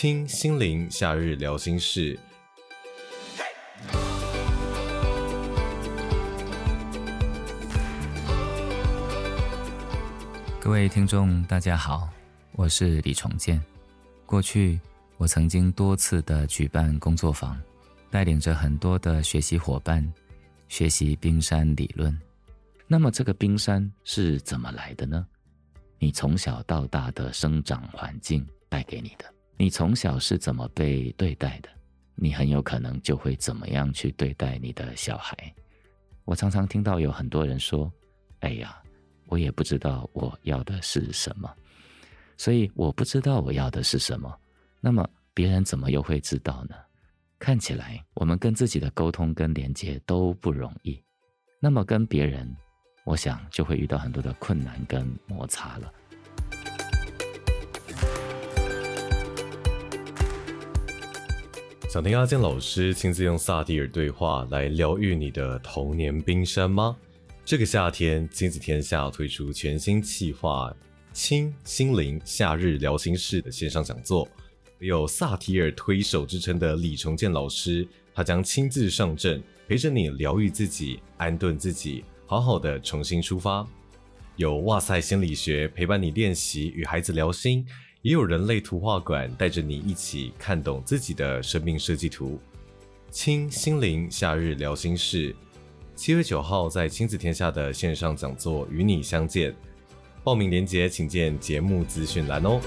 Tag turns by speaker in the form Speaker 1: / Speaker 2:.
Speaker 1: 清心灵夏日聊心事。
Speaker 2: 各位听众，大家好，我是李崇建。过去我曾经多次的举办工作坊，带领着很多的学习伙伴学习冰山理论。那么这个冰山是怎么来的呢？你从小到大的生长环境带给你的，你从小是怎么被对待的，你很有可能就会怎么样去对待你的小孩。我常常听到有很多人说：“哎呀，我也不知道我要的是什么，所以我不知道我要的是什么。”那么别人怎么又会知道呢？看起来我们跟自己的沟通跟连接都不容易，那么跟别人。我想就会遇到很多的困难跟摩擦了。
Speaker 1: 想听阿健老师亲自用萨提尔对话来疗愈你的童年冰山吗？这个夏天，亲子天下推出全新企划“清心灵夏日聊心事”的线上讲座，有萨提尔推手之称的李崇建老师，他将亲自上阵，陪着你疗愈自己，安顿自己。好好的重新出发，有哇塞心理学陪伴你练习与孩子聊心，也有人类图画馆带着你一起看懂自己的生命设计图。亲心灵夏日聊心事，七月九号在亲子天下的线上讲座与你相见。报名链接请见节目资讯栏哦。